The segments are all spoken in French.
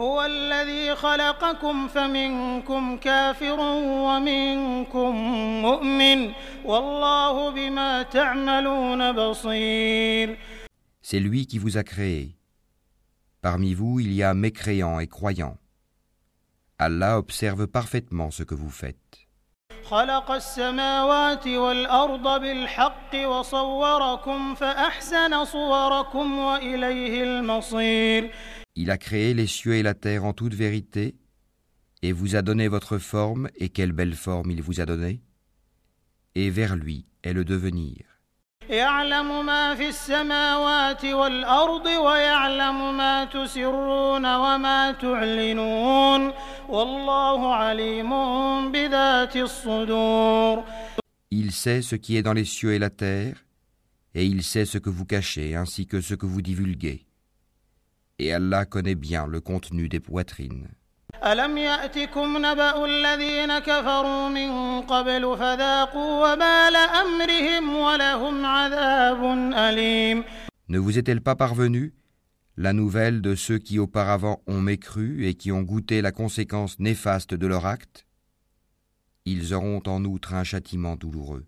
هو الذي خلقكم فمنكم كافر ومنكم مؤمن والله بما تعملون بصير C'est lui qui vous a créé. Parmi vous, il y a mécréants et croyants. Allah observe parfaitement ce que vous faites. خلق السماوات والأرض بالحق وصوركم فأحسن صوركم وإليه المصير Il a créé les cieux et la terre en toute vérité, et vous a donné votre forme, et quelle belle forme il vous a donnée. Et vers lui est le devenir. Il sait ce qui est dans les cieux et la terre, et il sait ce que vous cachez ainsi que ce que vous divulguez Et Allah connaît bien le contenu des poitrines. ألم يأتكم نبأ الذين كفروا من قبل فذاقوا وبال أمرهم ولهم عذاب أليم Ne vous est-elle pas parvenue la nouvelle de ceux qui auparavant ont mécru et qui ont goûté la conséquence néfaste de leur acte Ils auront en outre un châtiment douloureux.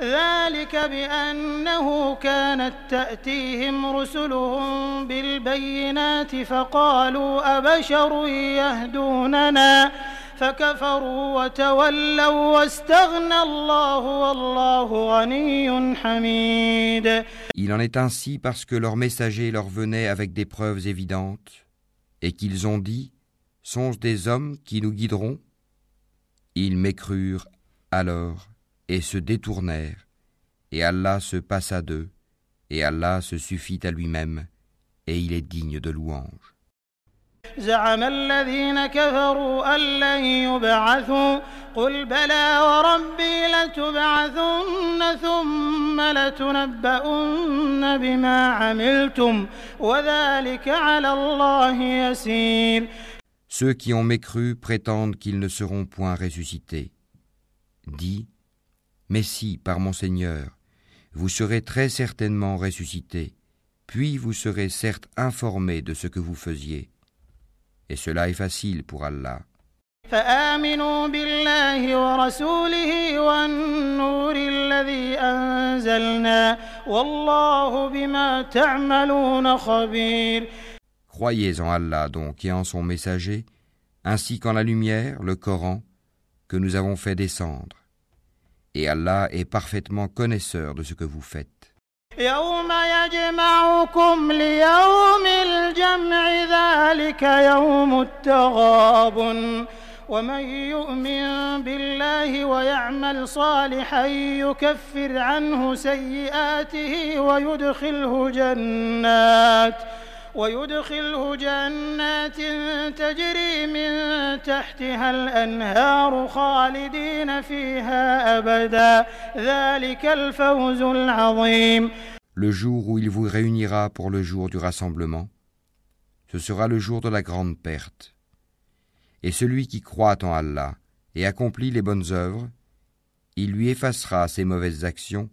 ذلك بأنه كانت تأتيهم رسلهم بالبينات فقالوا أبشر يهدوننا فكفروا وتولوا واستغنى الله والله غني حميد Il en est ainsi parce que leurs messagers leur venaient avec des preuves évidentes, et qu'ils ont dit Sont-ce des hommes qui nous guideront Ils m'écrurent alors et se détournèrent, et Allah se passa d'eux, et Allah se suffit à lui-même, et il est digne de louange. زعم الذين كفروا أن لن يبعثوا قل بلى وربي لتبعثن ثم لتنبؤن بما عملتم وذلك على الله يسير Ceux qui ont mécru prétendent qu'ils ne seront point ressuscités. Dis, mais si, par mon Seigneur, vous serez très certainement ressuscités, puis vous serez certes informés de ce que vous faisiez. Et cela est facile pour Allah. فآمنوا بالله ورسوله والنور الذي أنزلنا والله بما تعملون خبير Croyez en Allah donc et en son messager, ainsi qu'en la lumière, le Coran, que nous avons fait descendre. Et Allah est parfaitement connaisseur de ce que vous faites. يوم يجمعكم ليوم الجمع ذلك يوم التغابن ومن يؤمن بالله ويعمل صالحا يكفر عنه سيئاته ويدخله جنات ويدخله جنات تجري من تحتها الأنهار خالدين فيها أبدا ذلك الفوز العظيم Le jour où il vous réunira pour le jour du rassemblement, ce sera le jour de la grande perte. Et celui qui croit en Allah et accomplit les bonnes œuvres, il lui effacera ses mauvaises actions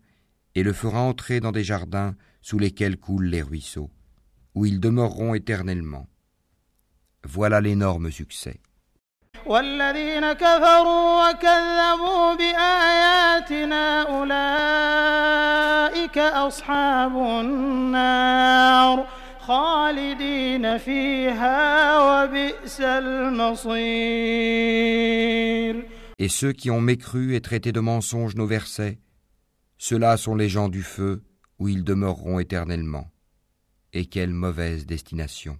et le fera entrer dans des jardins sous lesquels coulent les ruisseaux, où ils demeureront éternellement. Voilà l'énorme succès. والذين كفروا وكذبوا بآياتنا أولئك أصحاب النار خالدين فيها وبئس المصير Et ceux qui ont mécru et traité de mensonges nos versets, ceux-là sont les gens du feu où ils demeureront éternellement. Et quelle mauvaise destination.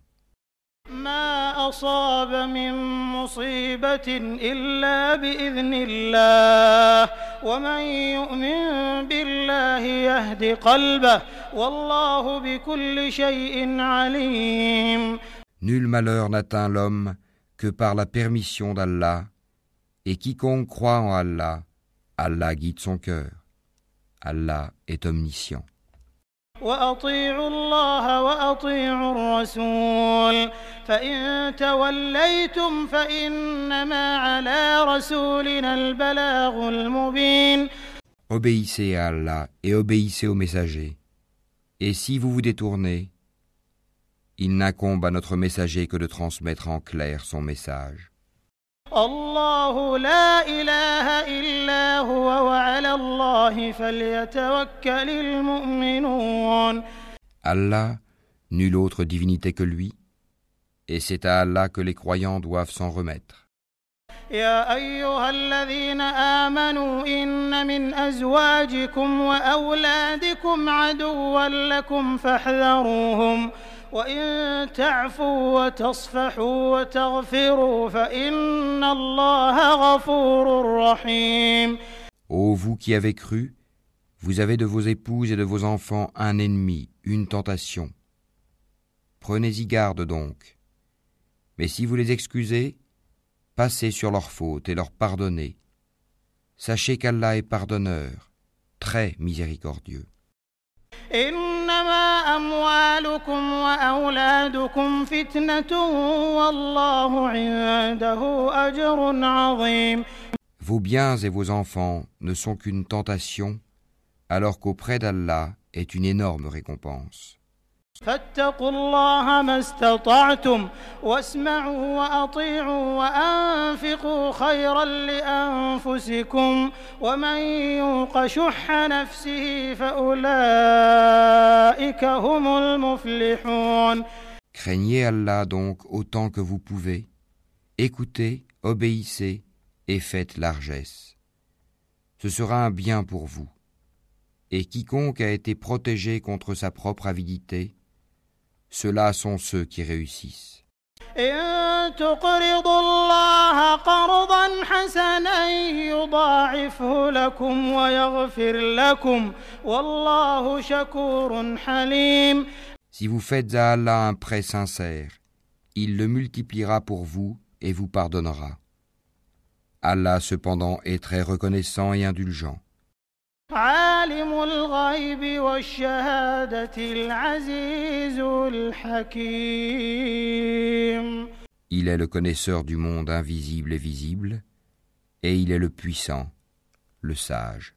ما أصاب من مصيبة إلا بإذن الله ومن يؤمن بالله يهد قلبه والله بكل شيء عليم Nul malheur n'atteint l'homme que par la permission d'Allah, et quiconque croit en Allah, Allah guide son cœur. Allah est omniscient. وأطيعوا الله وأطيعوا الرسول فإن توليتم فإنما على رسولنا البلاغ المبين Obéissez à Allah et obéissez aux messagers. Et si vous vous détournez, il n'incombe à notre messager que de transmettre en clair son message. الله لا إله إلا هو وعلى الله فليتوكل المؤمنون Allah, nulle autre divinité que lui, et c'est à Allah que les croyants doivent s'en remettre. يا أيها الذين آمنوا إن من أزواجكم وأولادكم عدوا لكم فاحذروهم وإن تعفوا وتصفحوا وتغفروا فإن الله غفور رحيم Ô vous qui avez cru, vous avez de vos épouses et de vos enfants un ennemi, une tentation. Prenez-y garde donc. Mais si vous les excusez, passez sur leurs fautes et leur pardonnez. Sachez qu'Allah est pardonneur, très miséricordieux. Vos biens et vos enfants ne sont qu'une tentation alors qu'auprès d'Allah est une énorme récompense. فاتقوا الله ما استطعتم واسمعوا وأطيعوا وأنفقوا خيرا لأنفسكم ومن يوق شح نفسه فأولئك هم المفلحون Craignez Allah donc autant que vous pouvez, écoutez, obéissez et faites largesse. Ce sera un bien pour vous. et quiconque a été protégé contre sa propre avidité, ceux-là sont ceux qui réussissent. Si vous faites à Allah un prêt sincère, il le multipliera pour vous et vous pardonnera. Allah cependant est très reconnaissant et indulgent. عالم الغيب والشهادة العزيز الحكيم Il est le connaisseur du monde invisible et visible, et il est le puissant, le sage.